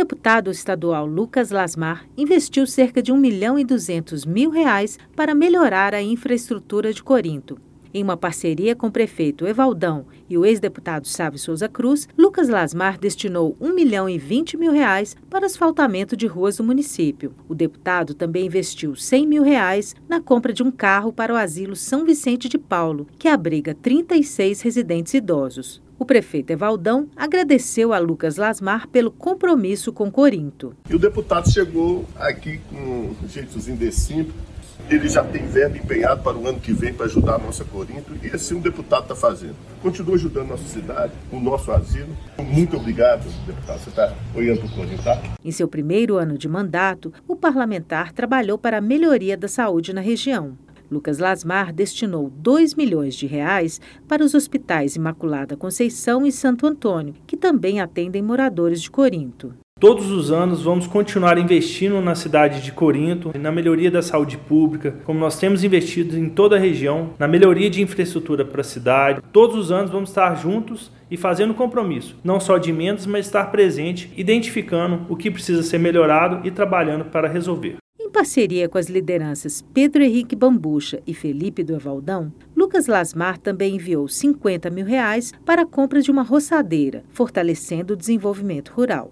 deputado estadual Lucas Lasmar investiu cerca de 1 milhão e 200 mil reais para melhorar a infraestrutura de Corinto. Em uma parceria com o prefeito Evaldão e o ex-deputado Sávio Souza Cruz, Lucas Lasmar destinou 1 milhão e 20 mil reais para asfaltamento de ruas do município. O deputado também investiu 100 mil reais na compra de um carro para o asilo São Vicente de Paulo, que abriga 36 residentes idosos. O prefeito Evaldão agradeceu a Lucas Lasmar pelo compromisso com Corinto. E o deputado chegou aqui com um jeitozinho. Ele já tem verbo empenhado para o ano que vem para ajudar a nossa Corinto e assim o deputado está fazendo. Continua ajudando a nossa cidade, o nosso asilo. Muito obrigado, deputado. Você está olhando para o Corinto, tá? Em seu primeiro ano de mandato, o parlamentar trabalhou para a melhoria da saúde na região. Lucas Lasmar destinou 2 milhões de reais para os hospitais Imaculada Conceição e Santo Antônio, que também atendem moradores de Corinto. Todos os anos vamos continuar investindo na cidade de Corinto, na melhoria da saúde pública, como nós temos investido em toda a região, na melhoria de infraestrutura para a cidade. Todos os anos vamos estar juntos e fazendo compromisso, não só de emendas, mas estar presente, identificando o que precisa ser melhorado e trabalhando para resolver. Em parceria com as lideranças Pedro Henrique Bambucha e Felipe do Evaldão, Lucas Lasmar também enviou 50 mil reais para a compra de uma roçadeira, fortalecendo o desenvolvimento rural.